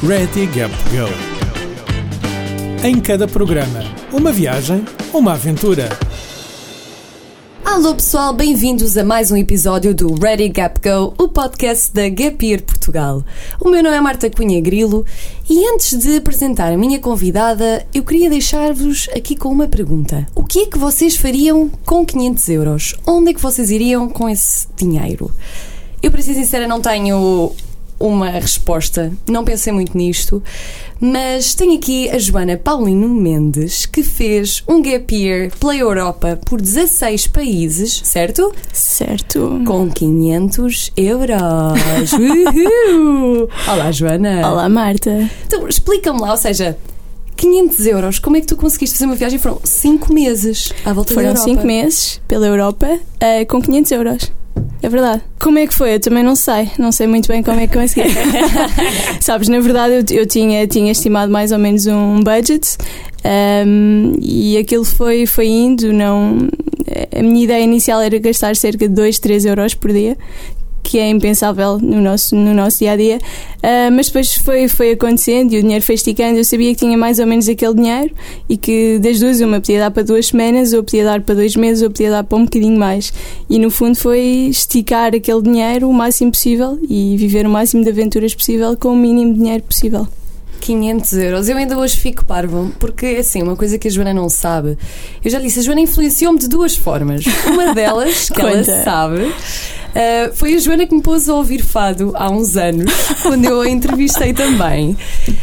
Ready Gap Go. Em cada programa, uma viagem, uma aventura. Alô pessoal, bem-vindos a mais um episódio do Ready Gap Go, o podcast da Gap Year Portugal. O meu nome é Marta Cunha Grilo e antes de apresentar a minha convidada, eu queria deixar-vos aqui com uma pergunta. O que é que vocês fariam com 500 euros? Onde é que vocês iriam com esse dinheiro? Eu, para ser sincera, não tenho uma resposta, não pensei muito nisto, mas tenho aqui a Joana Paulino Mendes, que fez um gap year pela Europa por 16 países, certo? Certo. Com 500 euros. Uhul! Olá, Joana. Olá, Marta. Então, explica-me lá, ou seja, 500 euros, como é que tu conseguiste fazer uma viagem? Foram 5 meses à volta Foram da Europa. 5 meses pela Europa uh, com 500 euros. É verdade. Como é que foi? Eu também não sei. Não sei muito bem como é que consegui. Sabes, na verdade eu, eu, tinha, tinha estimado mais ou menos um budget um, e aquilo foi, foi indo. Não, a minha ideia inicial era gastar cerca de 2, 3 euros por dia que é impensável no nosso, no nosso dia a dia. Uh, mas depois foi, foi acontecendo e o dinheiro foi esticando. Eu sabia que tinha mais ou menos aquele dinheiro e que das duas, uma podia dar para duas semanas, ou podia dar para dois meses, ou podia dar para um bocadinho mais. E no fundo foi esticar aquele dinheiro o máximo possível e viver o máximo de aventuras possível com o mínimo de dinheiro possível. 500 euros. Eu ainda hoje fico parvo, porque assim, uma coisa que a Joana não sabe, eu já disse, a Joana influenciou-me de duas formas. Uma delas, que ela sabe, Uh, foi a Joana que me pôs a ouvir fado há uns anos, quando eu a entrevistei também.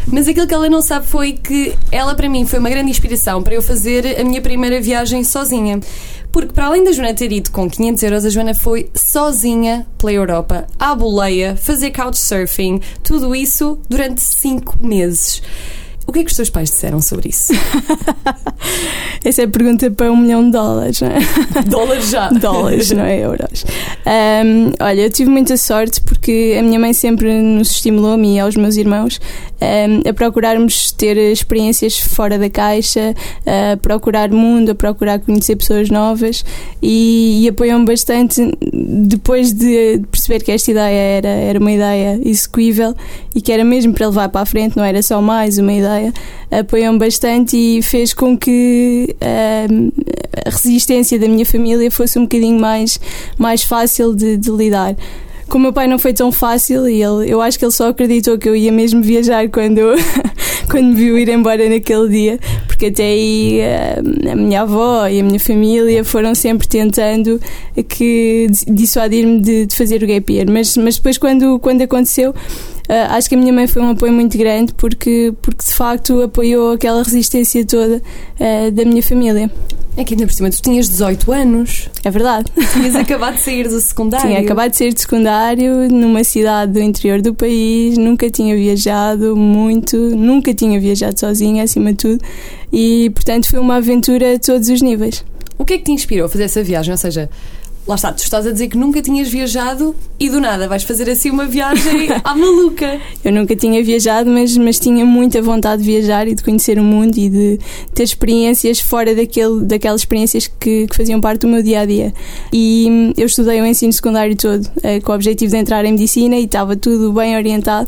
Mas aquilo que ela não sabe foi que ela, para mim, foi uma grande inspiração para eu fazer a minha primeira viagem sozinha. Porque, para além da Joana ter ido com 500 euros, a Joana foi sozinha pela Europa, à boleia, fazer couchsurfing, tudo isso durante 5 meses. O que é que os teus pais disseram sobre isso? Essa é a pergunta para um milhão de dólares, não é? Dólares já. dólares, não é euros. Um, olha, eu tive muita sorte porque a minha mãe sempre nos estimulou, a mim e aos meus irmãos, um, a procurarmos ter experiências fora da caixa, a procurar mundo, a procurar conhecer pessoas novas e, e apoiam-me bastante depois de perceber que esta ideia era, era uma ideia execuível e que era mesmo para levar para a frente, não era só mais uma ideia apoiam bastante e fez com que uh, a resistência da minha família fosse um bocadinho mais, mais fácil de, de lidar. Com o meu pai não foi tão fácil e ele, eu acho que ele só acreditou que eu ia mesmo viajar quando, quando me viu ir embora naquele dia, porque até aí a, a minha avó e a minha família foram sempre tentando que dissuadir-me de, de, fazer o gap year, mas, mas depois quando, quando aconteceu Uh, acho que a minha mãe foi um apoio muito grande porque, porque de facto apoiou aquela resistência toda uh, da minha família. É que ainda por cima tu tinhas 18 anos. É verdade. Tinhas acabado de sair do secundário. Tinha acabado de sair do secundário numa cidade do interior do país, nunca tinha viajado muito, nunca tinha viajado sozinha, acima de tudo, e portanto foi uma aventura a todos os níveis. O que é que te inspirou a fazer essa viagem? Ou seja, Lá está, tu estás a dizer que nunca tinhas viajado e do nada vais fazer assim uma viagem à maluca. Eu nunca tinha viajado, mas, mas tinha muita vontade de viajar e de conhecer o mundo e de ter experiências fora daquele, daquelas experiências que, que faziam parte do meu dia a dia. E hum, eu estudei o ensino secundário todo eh, com o objetivo de entrar em medicina e estava tudo bem orientado.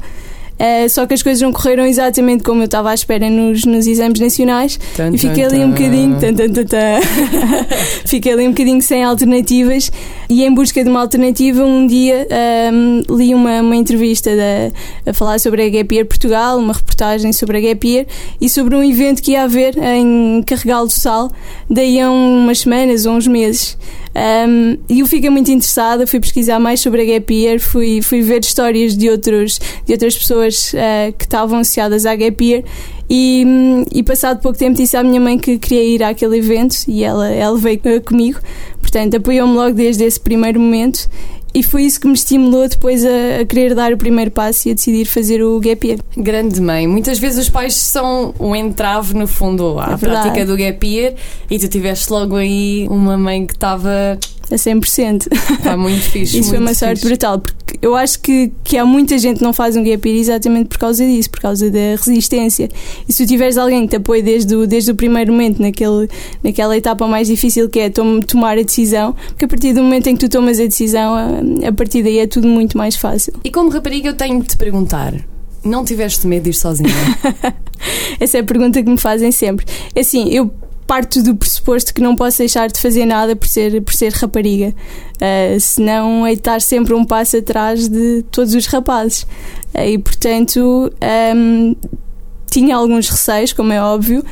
Uh, só que as coisas não correram exatamente como eu estava à espera nos, nos exames nacionais. Tan, e fiquei ali um bocadinho fiquei ali um bocadinho sem alternativas. E em busca de uma alternativa um dia um, li uma, uma entrevista da, a falar sobre a Gap Year Portugal, uma reportagem sobre a Gap Year e sobre um evento que ia haver em Carregal do Sal daí a umas semanas ou uns meses um, e eu fiquei muito interessada, fui pesquisar mais sobre a Gap Year, fui, fui ver histórias de, outros, de outras pessoas uh, que estavam associadas à Gap Year. E, e, passado pouco tempo disse à minha mãe que queria ir àquele evento e ela, ela veio comigo, portanto apoiou-me logo desde esse primeiro momento e foi isso que me estimulou depois a, a, querer dar o primeiro passo e a decidir fazer o gap year. Grande mãe. Muitas vezes os pais são um entrave, no fundo, à é prática do gap year e tu tiveste logo aí uma mãe que estava a 100%. Está muito fixe. Isso muito foi uma sorte fixe. brutal, porque eu acho que, que há muita gente que não faz um gap year exatamente por causa disso, por causa da resistência. E se tu tiveres alguém que te apoie desde o, desde o primeiro momento, naquele, naquela etapa mais difícil que é tom, tomar a decisão, porque a partir do momento em que tu tomas a decisão, a, a partir daí é tudo muito mais fácil. E como rapariga, eu tenho de te perguntar. não tiveste medo de ir sozinha? Essa é a pergunta que me fazem sempre. É assim, eu parto do pressuposto que não posso deixar de fazer nada por ser, por ser rapariga. Uh, senão é estar sempre um passo atrás de todos os rapazes. Uh, e portanto um, tinha alguns receios, como é óbvio.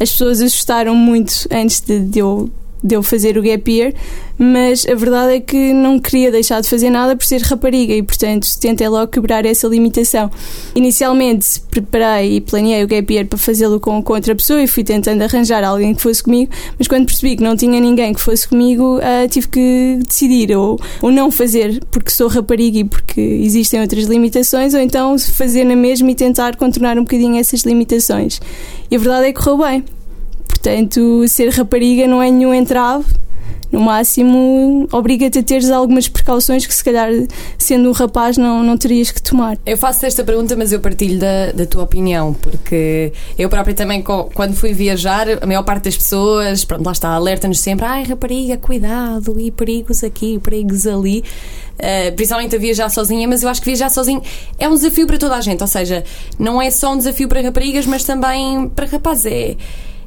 As pessoas assustaram muito antes de, de eu de eu fazer o gap year, mas a verdade é que não queria deixar de fazer nada por ser rapariga e, portanto, tentei logo quebrar essa limitação. Inicialmente preparei e planeei o gap year para fazê-lo com, com outra pessoa e fui tentando arranjar alguém que fosse comigo, mas quando percebi que não tinha ninguém que fosse comigo, uh, tive que decidir ou, ou não fazer porque sou rapariga e porque existem outras limitações, ou então fazer na mesma e tentar contornar um bocadinho essas limitações. E a verdade é que correu bem. Portanto, ser rapariga não é nenhum entrave. No máximo, obriga-te a teres algumas precauções que, se calhar, sendo um rapaz, não, não terias que tomar. Eu faço esta pergunta, mas eu partilho da, da tua opinião, porque eu própria também, quando fui viajar, a maior parte das pessoas, pronto, lá está, alerta-nos sempre: ai, rapariga, cuidado, e perigos aqui, perigos ali. Uh, principalmente a viajar sozinha, mas eu acho que viajar sozinho é um desafio para toda a gente, ou seja, não é só um desafio para raparigas, mas também para rapazes. É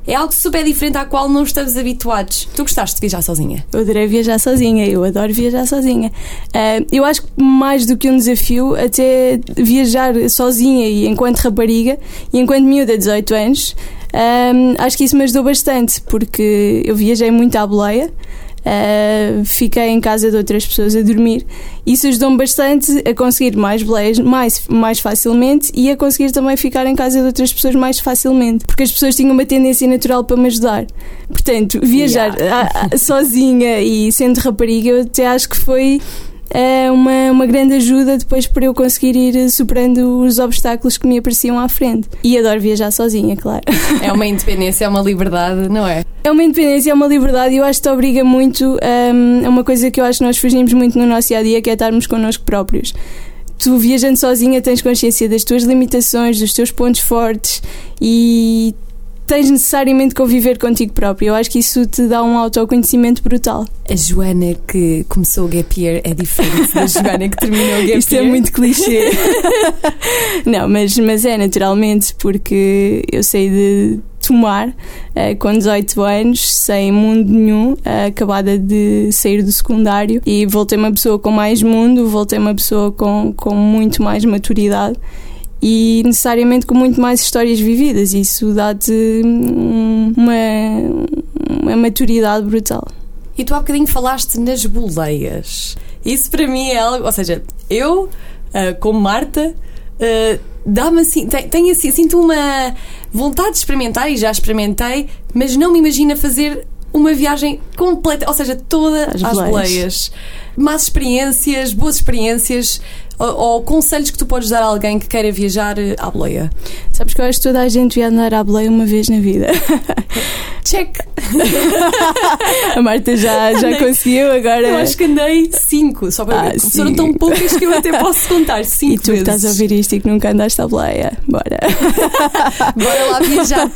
é algo super diferente à qual não estamos habituados. Tu gostaste de viajar sozinha? Eu adorei viajar sozinha, eu adoro viajar sozinha. Uh, eu acho que mais do que um desafio, até viajar sozinha e enquanto rapariga e enquanto miúda de 18 anos, ah, acho que isso me ajudou bastante, porque eu viajei muito à boleia. Uh, fiquei em casa de outras pessoas a dormir. Isso ajudou-me bastante a conseguir mais boleias mais, mais facilmente e a conseguir também ficar em casa de outras pessoas mais facilmente, porque as pessoas tinham uma tendência natural para me ajudar. Portanto, viajar yeah. a, a, sozinha e sendo rapariga, eu até acho que foi é uma, uma grande ajuda depois para eu conseguir ir superando os obstáculos que me apareciam à frente. E adoro viajar sozinha, claro. É uma independência, é uma liberdade, não é? É uma independência, é uma liberdade e eu acho que te obriga muito um, a uma coisa que eu acho que nós fugimos muito no nosso dia a dia, que é estarmos connosco próprios tu viajando sozinha tens consciência das tuas limitações, dos teus pontos fortes e tens necessariamente conviver contigo próprio. Eu acho que isso te dá um autoconhecimento brutal. A Joana que começou o gap year é diferente da Joana que terminou o gap year. Isto é muito clichê. Não, mas, mas é naturalmente porque eu sei de tomar uh, com 18 anos, sem mundo nenhum, uh, acabada de sair do secundário e voltei uma pessoa com mais mundo, voltei uma pessoa com, com muito mais maturidade e necessariamente com muito mais histórias vividas. Isso dá-te uma, uma maturidade brutal. E tu há bocadinho falaste nas boleias. Isso para mim é algo. Ou seja, eu, uh, como Marta, uh, dá-me assim. Tenho assim, sinto uma vontade de experimentar e já experimentei, mas não me imagino fazer uma viagem completa, ou seja, todas as, as boleias. boleias. Más experiências, boas experiências ou, ou, conselhos que tu podes dar a alguém que queira viajar eh, à boleia? Sabes que eu acho que toda a gente devia andar à boleia uma vez na vida. Check! a Marta já, já conseguiu, agora. Eu acho que andei cinco, só para ah, ver. Foram tão poucas que eu até posso contar. Cinco e tu vezes. que estás a ouvir isto e que nunca andaste à boleia, bora. bora lá viajar.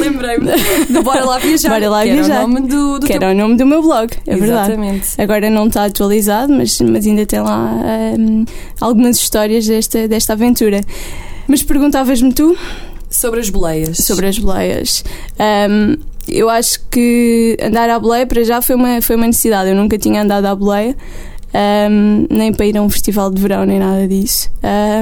Lembrei-me do Bora lá viajar. Bora lá que viajar. Era o nome do, do que teu... era o nome do meu blog, é Exatamente. verdade. Agora não está atualizado, mas, mas ainda tem lá um, algumas histórias desta, desta aventura. Mas perguntavas-me tu? Sobre as boleias. Sobre as boleias. Um, eu acho que andar à boleia para já foi uma, foi uma necessidade. Eu nunca tinha andado à boleia. Um, nem para ir a um festival de verão, nem nada disso.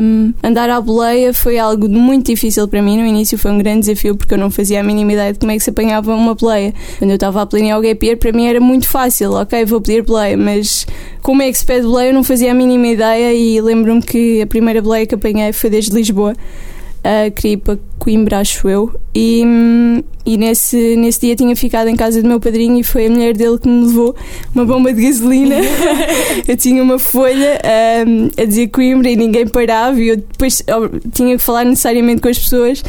Um, andar à boleia foi algo muito difícil para mim. No início foi um grande desafio porque eu não fazia a mínima ideia de como é que se apanhava uma boleia. Quando eu estava a planear o gap para mim era muito fácil. Ok, vou pedir boleia, mas como é que se pede boleia eu não fazia a mínima ideia e lembro-me que a primeira boleia que apanhei foi desde Lisboa uh, queria ir para Coimbra, acho eu, e, e nesse, nesse dia tinha ficado em casa do meu padrinho e foi a mulher dele que me levou uma bomba de gasolina. eu tinha uma folha um, a dizer Coimbra e ninguém parava e eu depois tinha que falar necessariamente com as pessoas.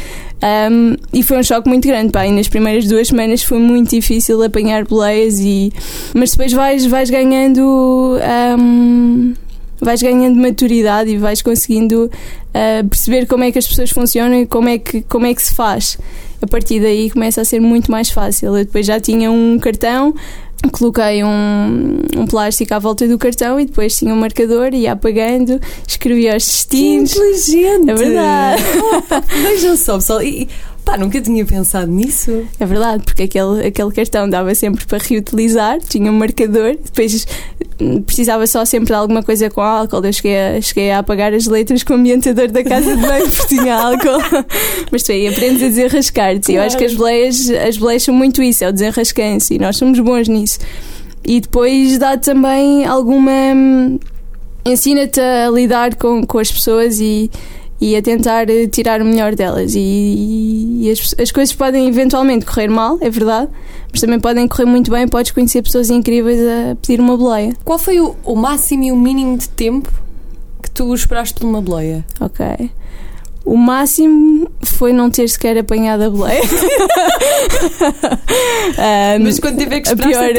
Um, e foi um choque muito grande, pá, e nas primeiras duas semanas foi muito difícil apanhar boleias e mas depois vais, vais ganhando um, vais ganhando maturidade e vais conseguindo uh, perceber como é que as pessoas funcionam e como é, que, como é que se faz. A partir daí começa a ser muito mais fácil. Eu depois já tinha um cartão coloquei um, um plástico à volta do cartão e depois tinha um marcador, ia apagando, escrevia os destinos. Que inteligente! É verdade. Vejam só, pessoal. E, Pá, nunca tinha pensado nisso. É verdade, porque aquele, aquele cartão dava sempre para reutilizar, tinha um marcador, depois hum, precisava só sempre de alguma coisa com álcool. Eu cheguei a, cheguei a apagar as letras com o ambientador da casa de banho porque tinha álcool. Mas tu aí aprendes a desenrascar-te. Claro. Eu acho que as boleias, as boleias são muito isso, é o desenrascanço e nós somos bons nisso. E depois dá também alguma. Hum, ensina-te a lidar com, com as pessoas e e a tentar eh, tirar o melhor delas. E, e as, as, coisas podem eventualmente correr mal, é verdade, mas também podem correr muito bem. Podes conhecer pessoas incríveis a pedir uma boleia. Qual foi o, o máximo e o mínimo de tempo que tu esperaste por uma boleia? Ok. O máximo foi não ter sequer apanhado a boleia. um, Mas quando tiver que esperar, pior,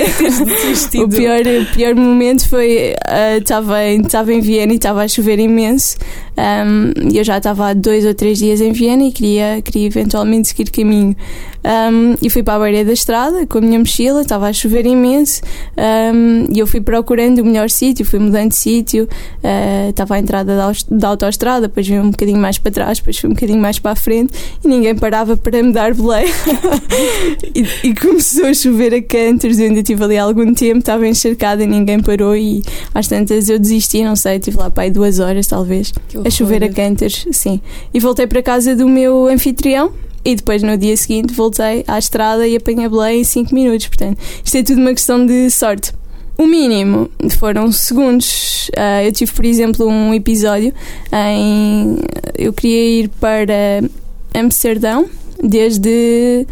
o pior, o pior momento foi estava uh, estava em Viena e estava a chover imenso um, eu já estava há dois ou três dias em Viena e queria, queria eventualmente seguir caminho. Um, e fui para a beira da estrada com a minha mochila, estava a chover imenso um, e eu fui procurando o melhor sítio, fui mudando de sítio, uh, estava à entrada da, da autoestrada, depois vim um bocadinho mais para trás, depois fui um bocadinho mais para a frente e ninguém parava para me dar boleia. e, e, começou a chover a cantos, eu ainda tive ali algum tempo, estava encharcada e ninguém parou e às tantas eu desisti, não sei, estive lá para aí duas horas talvez a chover a cantas, sim. E voltei para casa do meu anfitrião. E depois no dia seguinte voltei à estrada e apanhei boleia em 5 minutos. Portanto, isto é tudo uma questão de sorte. O mínimo foram segundos. Uh, eu tive, por exemplo, um episódio em. Eu queria ir para Amsterdão desde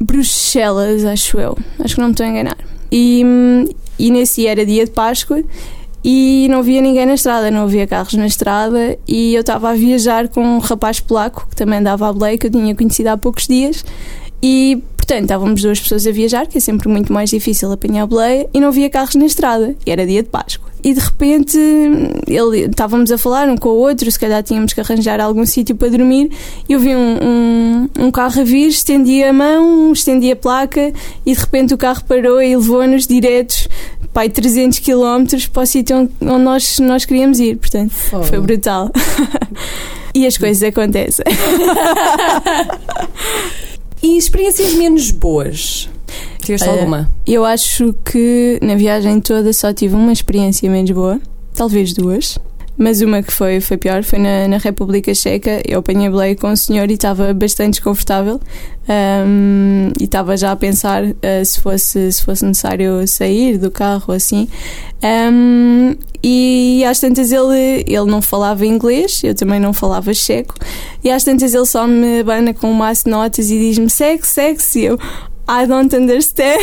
Bruxelas, acho eu. Acho que não me estou a enganar. E, e nesse era dia de Páscoa e não via ninguém na estrada, não havia carros na estrada e eu estava a viajar com um rapaz polaco que também andava a Belém, que eu tinha conhecido há poucos dias e portanto estávamos duas pessoas a viajar, que é sempre muito mais difícil apanhar a boleia e não havia carros na estrada e era dia de Páscoa e de repente ele, estávamos a falar um com o outro, se calhar tínhamos que arranjar algum sítio para dormir. E eu vi um, um, um, carro a vir, estendi a mão, estendi a placa e de repente o carro parou e levou-nos diretos pai 300 km para o sítio onde, nós, nós queríamos ir. Portanto, oh. foi brutal. e as coisas acontecem. e experiências menos boas? Tiveste uh, alguma? Eu acho que na viagem toda só tive uma experiência menos boa, talvez duas. Mas uma que foi, foi pior foi na, na República Checa. Eu apanhei boleia com o senhor e estava bastante desconfortável. Um, e estava já a pensar uh, se, fosse, se fosse necessário sair do carro assim. Um, e às tantas ele, ele não falava inglês, eu também não falava checo. E às tantas ele só me abana com um maço de notas e diz-me segue, segue, e eu, I don't understand.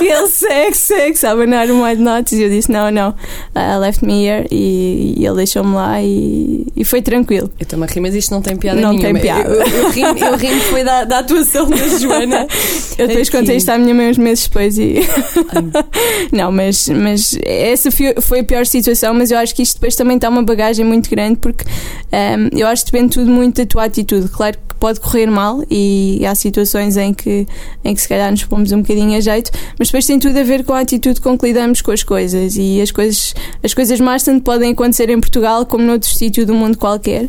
e ele segue, sabe, abanar um white notes. E eu disse: não, não, uh, left me here. E, e ele deixou-me lá e, e foi tranquilo. Eu a rir, mas isto não tem piada não nenhuma. Não tem piada. Eu, eu, ri, eu ri foi da, da atuação da Joana. eu depois Aqui. contei isto à minha mãe uns meses depois e. não, mas, mas essa foi a pior situação. Mas eu acho que isto depois também está uma bagagem muito grande porque um, eu acho que depende tudo muito da tua atitude. Claro que pode correr mal e há situações em que, em que se calhar nos pomos um bocadinho a jeito, mas depois tem tudo a ver com a atitude com que lidamos com as coisas e as coisas, as coisas mais tanto podem acontecer em Portugal como noutro sítio do mundo qualquer.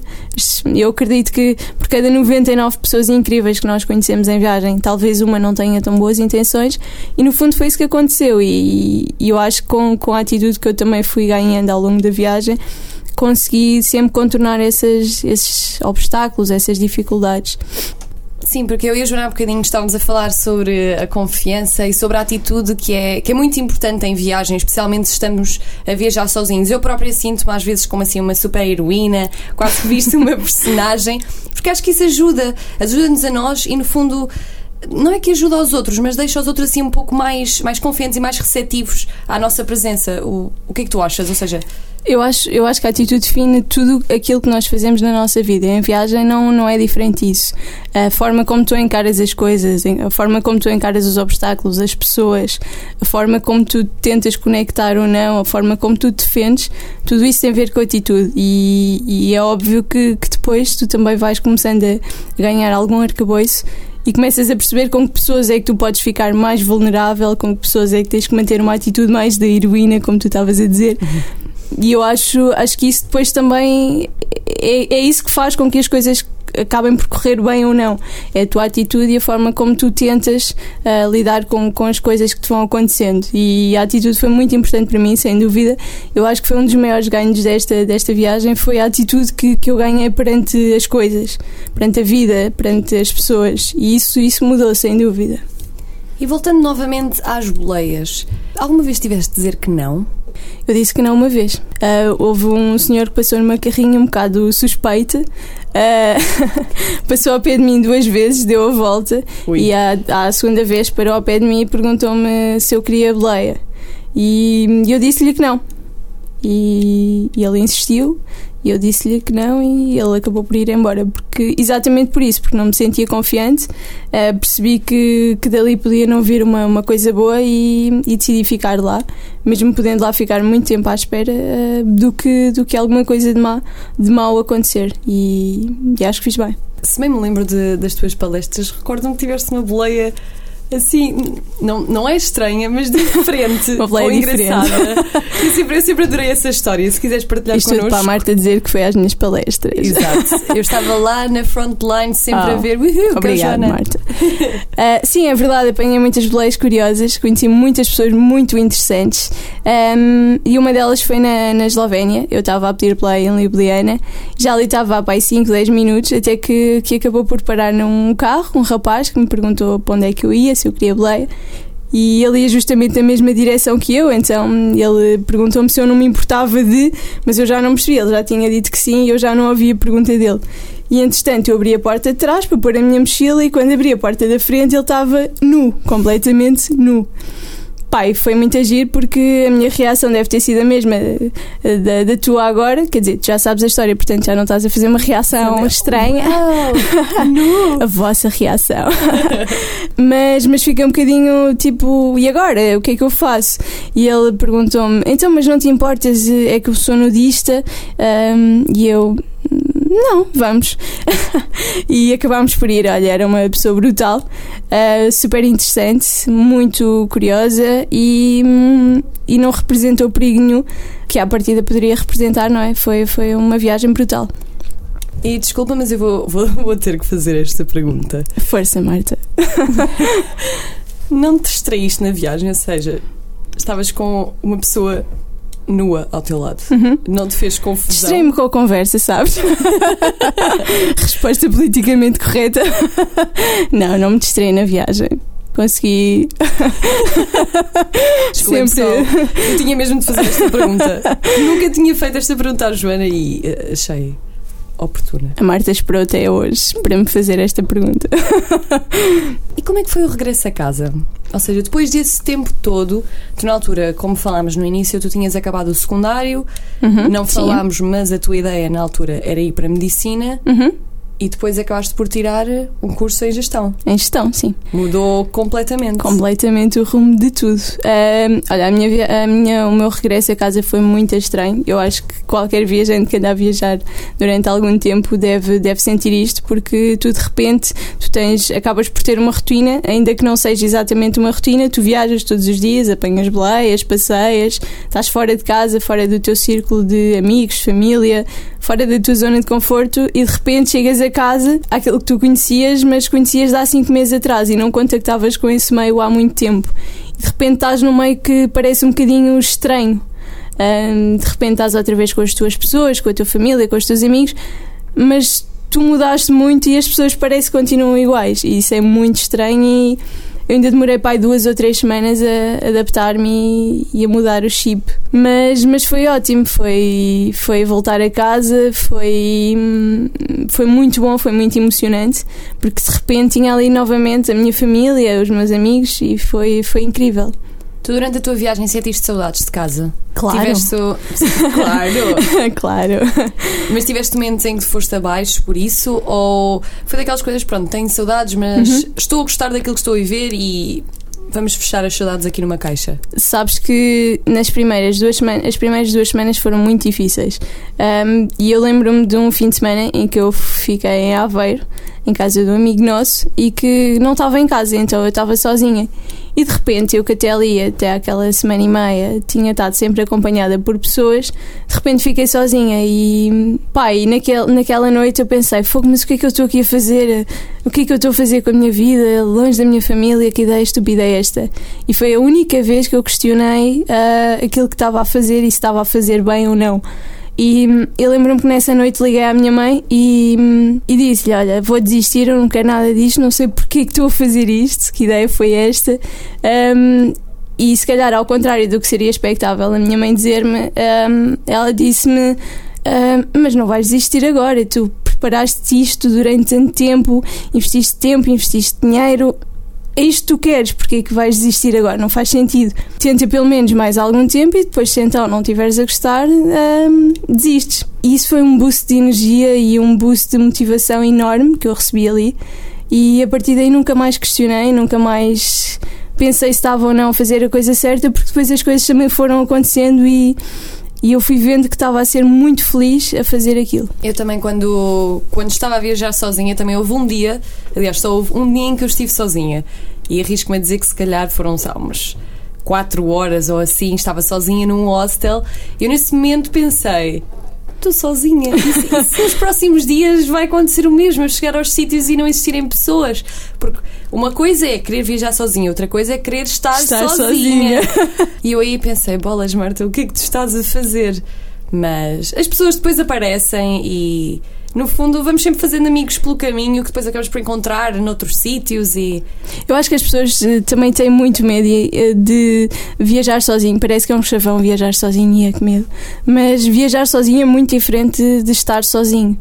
Eu acredito que por cada 99 pessoas incríveis que nós conhecemos em viagem, talvez uma não tenha tão boas intenções e no fundo foi isso que aconteceu e, e eu acho que com, com a atitude que eu também fui ganhando ao longo da viagem consegui sempre contornar esses, esses obstáculos, essas dificuldades. Sim, porque eu e a Joana há bocadinho estávamos a falar sobre a confiança e sobre a atitude que é, que é muito importante em viagem, especialmente se estamos a viajar sozinhos. Eu própria sinto-me às vezes como assim uma super heroína, quase que visto uma personagem, porque acho que isso ajuda, ajuda-nos a nós e no fundo não é que ajuda aos outros, mas deixa os outros assim um pouco mais, mais confiantes e mais receptivos à nossa presença. O, o que é que tu achas? Ou seja, eu acho, eu acho que a atitude define tudo aquilo que nós fazemos na nossa vida. Em viagem não, não é diferente disso. A forma como tu encaras as coisas, a forma como tu encaras os obstáculos, as pessoas, a forma como tu tentas conectar ou não, a forma como tu defendes, tudo isso tem a ver com a atitude. E, e é óbvio que, que depois tu também vais começando a ganhar algum arcabouço e começas a perceber com que pessoas é que tu podes ficar mais vulnerável, com que pessoas é que tens que manter uma atitude mais da heroína, como tu estavas a dizer. Uhum. E eu acho, acho que isso depois também é, é isso que faz com que as coisas acabem por correr bem ou não. É a tua atitude e a forma como tu tentas uh, lidar com, com as coisas que te vão acontecendo. E a atitude foi muito importante para mim, sem dúvida. Eu acho que foi um dos maiores ganhos desta, desta viagem, foi a atitude que, que eu ganhei perante as coisas, perante a vida, perante as pessoas. E isso, isso mudou, sem dúvida. E voltando novamente às boleias, alguma vez tiveste de dizer que não? Eu disse que não uma vez. Uh, houve um senhor que passou numa carrinha um bocado suspeita, uh, passou ao pé de mim duas vezes, deu a volta Ui. e à, à segunda vez parou ao pé de mim e perguntou-me se eu queria boleia. E eu disse-lhe que não. E, e ele insistiu e eu disse-lhe que não e ele acabou por ir embora. Porque, exatamente por isso, porque não me sentia confiante, uh, percebi que, que dali podia não vir uma, uma coisa boa e, e decidi ficar lá, mesmo podendo lá ficar muito tempo à espera uh, do, que, do que alguma coisa de, má, de mal acontecer. E, e acho que fiz bem. Se bem me lembro de, das tuas palestras, recordo-me que tiveste uma boleia assim, não, não é estranha, mas diferente. Uma ou engraçada. eu, sempre, eu sempre adorei essa história. Se quiseres partilhar Isto connosco. para a Marta dizer que foi às minhas palestras. Exato. Eu estava lá na frontline sempre oh, a ver. Uhul, obrigada, Marta. Uh, sim, é verdade, apanhei muitas boleias curiosas, conheci muitas pessoas muito interessantes um, e uma delas foi na, na Eslovénia. Eu estava a pedir play em Ljubljana, já ali estava há pai 5, 10 minutos, até que, que acabou por parar num carro, um rapaz que me perguntou para onde é que eu ia eu queria boleia. E ele ia justamente na mesma direção que eu, então ele perguntou-me se eu não me importava de, mas eu já não percebi, ele já tinha dito que sim e eu já não ouvi a pergunta dele. E entretanto eu abri a porta de trás para pôr a minha mochila e quando abri a porta da frente ele estava nu, completamente nu. Pai, foi muito agir porque a minha reação deve ter sido a mesma eh, da, da tua agora. Quer dizer, tu já sabes a história, portanto já não estás a fazer uma reação estranha. a vossa reação. mas, mas fica um bocadinho tipo, e agora? O que é que eu faço? E ele perguntou-me, então, mas não te importas? É que eu sou nudista? Um, e eu, não, vamos. e acabámos por ir. Olha, era uma pessoa brutal, uh, super interessante, muito curiosa e, e não representou perigo nenhum que à partida poderia representar, não é? Foi, foi uma viagem brutal. E desculpa, mas eu vou, vou, vou ter que fazer esta pergunta. Força, Marta. não te distraíste na viagem, ou seja, estavas com uma pessoa nua ao teu lado. Uhum. Não te fez confusão? Distraí-me com a conversa, sabes? Resposta politicamente correta. não, não me distraí na viagem. Consegui. Sempre. Eu tinha mesmo de fazer esta pergunta. Nunca tinha feito esta pergunta à Joana e uh, achei oportuna. A Marta esperou até hoje para me fazer esta pergunta. e como é que foi o regresso a casa? Ou seja, depois desse tempo todo, tu na altura, como falámos no início, tu tinhas acabado o secundário, uhum, não falámos, sim. mas a tua ideia na altura era ir para a medicina. Uhum e depois acabaste por tirar um curso em gestão. Em gestão, sim. Mudou completamente. Completamente o rumo de tudo. Uh, olha, a minha, a minha, o meu regresso a casa foi muito estranho. Eu acho que qualquer viajante que anda a viajar durante algum tempo deve, deve sentir isto, porque tu de repente tu tens, acabas por ter uma rotina, ainda que não seja exatamente uma rotina, tu viajas todos os dias, apanhas boleias, passeias, estás fora de casa, fora do teu círculo de amigos, família, fora da tua zona de conforto e de repente chegas a casa aquilo que tu conhecias, mas conhecias há cinco meses atrás e não contactavas com esse meio há muito tempo. E de repente estás num meio que parece um bocadinho estranho. Um, de repente estás outra vez com as tuas pessoas, com a tua família, com os teus amigos, mas tu mudaste muito e as pessoas parecem que continuam iguais. E isso é muito estranho e eu ainda demorei aí duas ou três semanas a adaptar-me e, a mudar o chip. Mas, mas foi ótimo, foi, foi voltar a casa, foi, foi muito bom, foi muito emocionante, porque de repente tinha ali novamente a minha família, os meus amigos e foi, foi incrível. Tu durante a tua viagem sentiste saudades de casa? Claro. Tiveste... Claro. claro. Mas tiveste momentos em que foste abaixo por isso? Ou foi daquelas coisas, pronto, tenho saudades, mas uhum. estou a gostar daquilo que estou a viver e vamos fechar as saudades aqui numa caixa? Sabes que nas primeiras duas semanas, as primeiras duas semanas foram muito difíceis. Um, e eu lembro-me de um fim de semana em que eu fiquei em Aveiro, em casa de um amigo nosso, e que não estava em casa, então eu estava sozinha. E de repente, eu que até ali, até aquela semana e meia, tinha estado sempre acompanhada por pessoas, de repente fiquei sozinha e, pá, e naquel, naquela noite eu pensei, fogo, mas o que é que eu estou aqui a fazer? O que é que eu estou a fazer com a minha vida, longe da minha família, que ideia estúpida é esta? E foi a única vez que eu questionei uh, aquilo que estava a fazer e se estava a fazer bem ou não. E hum, eu lembro-me que nessa noite liguei à minha mãe e, hum, e disse-lhe: Olha, vou desistir, eu não quero nada disto, não sei porque que estou a fazer isto, que ideia foi esta. Um, e se calhar, ao contrário do que seria expectável a minha mãe dizer-me, um, ela disse-me: um, Mas não vais desistir agora, tu preparaste isto durante tanto tempo, investiste tempo, investiste dinheiro, é isto que tu queres, porque é que vais desistir agora? Não faz sentido. Tenta pelo menos mais algum tempo e depois, se então não estiveres a gostar, hum, desistes. E isso foi um boost de energia e um boost de motivação enorme que eu recebi ali. E a partir daí nunca mais questionei, nunca mais pensei se estava ou não a fazer a coisa certa, porque depois as coisas também foram acontecendo e e eu fui vendo que estava a ser muito feliz a fazer aquilo. Eu também, quando, quando estava a viajar sozinha, também houve um dia, aliás, só houve um dia em que eu estive sozinha. E arrisco-me a dizer que se calhar foram só umas 4 horas ou assim, estava sozinha num hostel. Eu nesse momento pensei: estou sozinha. E, se nos próximos dias vai acontecer o mesmo, eu chegar aos sítios e não existirem pessoas. Porque uma coisa é querer viajar sozinha, outra coisa é querer estar, estar sozinha. sozinha. E eu aí pensei, bolas, Marta, o que é que tu estás a fazer? Mas as pessoas depois aparecem e no fundo, vamos sempre fazendo amigos pelo caminho que depois acabamos por encontrar noutros sítios e. Eu acho que as pessoas eh, também têm muito medo eh, de viajar sozinho. Parece que é um chavão viajar sozinho e é que medo. Mas viajar sozinho é muito diferente de estar sozinho.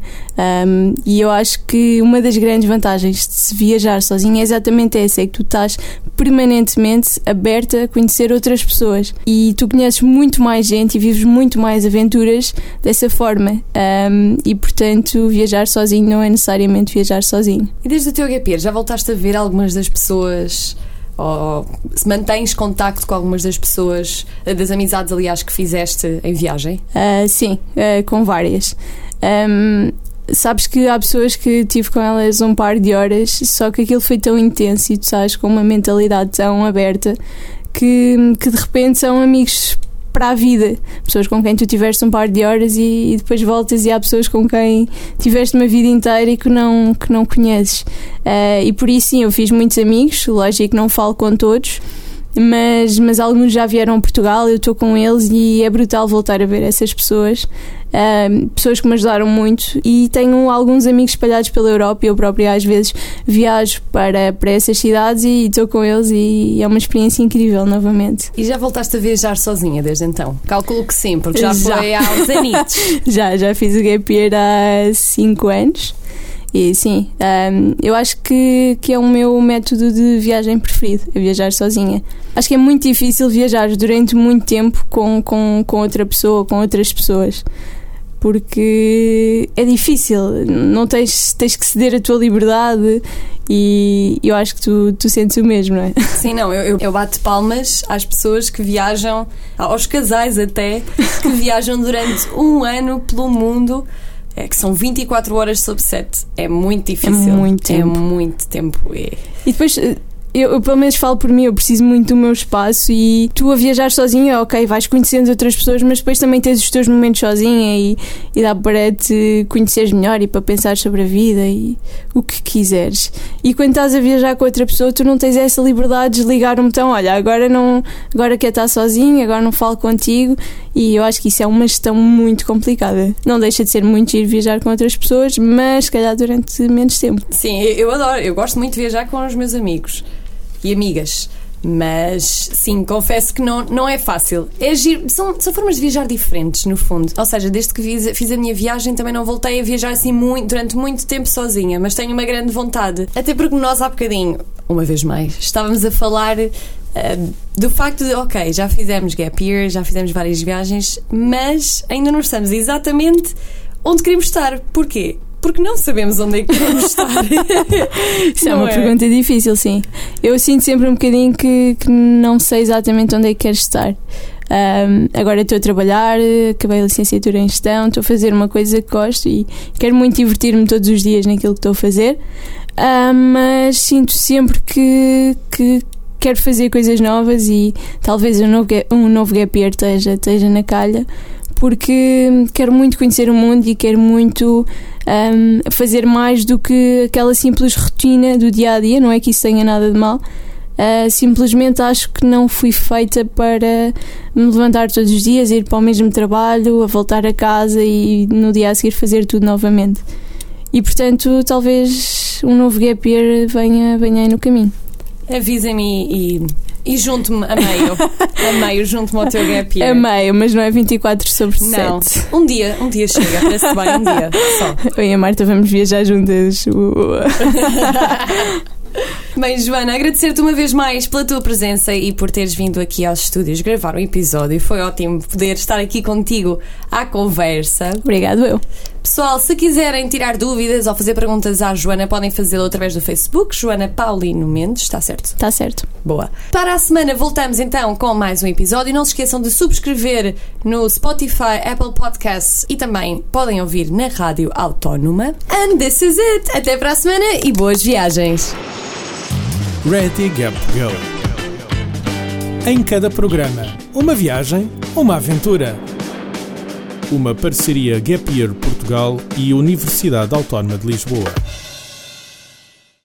Um, e eu acho que uma das grandes vantagens de se viajar sozinho é exatamente essa: é que tu estás permanentemente aberta a conhecer outras pessoas e tu conheces muito mais gente e vives muito mais aventuras dessa forma. Um, e portanto viajar sozinho não é necessariamente viajar sozinho. E desde o teu gap já voltaste a ver algumas das pessoas ou se mantens contacto com algumas das pessoas, das amizades, aliás, que fizeste em viagem? Uh, sim, uh, com várias. Um, sabes que há pessoas que tive com elas um par de horas, só que aquilo foi tão intenso e tu sabes, com uma mentalidade tão aberta que, que de repente são amigos para a vida. Pessoas com quem tu tiveste um par de horas e, e, depois voltas e há pessoas com quem tiveste uma vida inteira e que não, que não conheces. Uh, e por isso sim, eu fiz muitos amigos, lógico que não falo com todos mas, mas alguns já vieram a Portugal, eu estou com eles e é brutal voltar a ver essas pessoas. Pessoas que me ajudaram muito e tenho alguns amigos espalhados pela Europa e eu própria às vezes viajo para, para essas cidades e estou com eles e é uma experiência incrível novamente. E já voltaste a viajar sozinha desde então? Calculo que sim, porque já, já. foi há uns anitos. já, já fiz o gap year há 5 anos. E sim, um, eu acho que, que é o meu método de viagem preferido, é viajar sozinha. Acho que é muito difícil viajar durante muito tempo com, com, com outra pessoa, com outras pessoas. Porque é difícil, não tens, tens que ceder a tua liberdade e eu acho que tu, tu sentes o mesmo, não é? Sim, não, eu, eu bato palmas às pessoas que viajam, aos casais até, que viajam durante um ano pelo mundo é que são 24 horas sob 7. É muito difícil. É muito tempo. É muito tempo. E, e depois eh, eu, eu, pelo menos falo por mim, eu preciso muito do meu espaço e tu a viajar sozinha, ok, vais conhecendo outras pessoas, mas depois também tens os teus momentos sozinha e, e dá para te conheceres melhor e para pensar sobre a vida e o que quiseres. E quando estás a viajar com outra pessoa, tu não tens essa liberdade de desligar um botão, olha, agora não, agora quer estar sozinho, agora não falo contigo e eu acho que isso é uma gestão muito complicada. Não deixa de ser muito ir viajar com outras pessoas, mas se calhar durante menos tempo. Sim, eu adoro, eu gosto muito de viajar com os meus amigos e amigas. Mas sim, confesso que não, não é fácil. É giro, são, são formas de viajar diferentes, no fundo. Ou seja, desde que fiz, fiz a minha viagem também não voltei a viajar assim muito, durante muito tempo sozinha, mas tenho uma grande vontade. Até porque nós há bocadinho, uma vez mais, estávamos a falar uh, do facto de, ok, já fizemos gap year, já fizemos várias viagens, mas ainda não estamos exatamente onde queremos estar. Porquê? porque não sabemos onde é que queremos estar. Isso é uma é? pergunta difícil, sim. Eu sinto sempre um bocadinho que, que não sei exatamente onde é que quero estar. Um, agora estou a trabalhar, acabei a licenciatura em gestão, estou a fazer uma coisa que gosto e quero muito divertir-me todos os dias naquilo que estou a fazer, um, mas sinto sempre que, que quero fazer coisas novas e talvez um novo, um novo gap year esteja, esteja na calha porque quero muito conhecer o mundo e quero muito um, fazer mais do que aquela simples rotina do dia a dia. Não é que isso tenha nada de mal, Uh, simplesmente acho que não fui feita para me levantar todos os dias, ir para o mesmo trabalho, a voltar a casa e no dia a seguir fazer tudo novamente. E portanto, talvez um novo gap year venha, venha aí no caminho. Avisa-me e, e junto-me a meio. a meio, junto-me ao teu gap year. A meio, mas não é 24 sobre 7. Não. Um dia, um dia chega, parece bem, um dia só. Eu e a Marta vamos viajar juntas. Bem, Joana, agradecer-te uma vez mais pela tua presença e por teres vindo aqui aos estúdios gravar um episódio. Foi ótimo poder estar aqui contigo à conversa. Obrigado, eu. Pessoal, se quiserem tirar dúvidas ou fazer perguntas à Joana, podem fazê-lo através do Facebook, Joana Paulino Mendes, está certo? Está certo. Boa. Para a semana voltamos então com mais um episódio. Não se esqueçam de subscrever no Spotify, Apple Podcasts e também podem ouvir na Rádio Autónoma. And this is it. Até para a semana e boas viagens. Ready Gap Go. Em cada programa, uma viagem, uma aventura. Uma parceria Gap Year Portugal e Universidade Autónoma de Lisboa.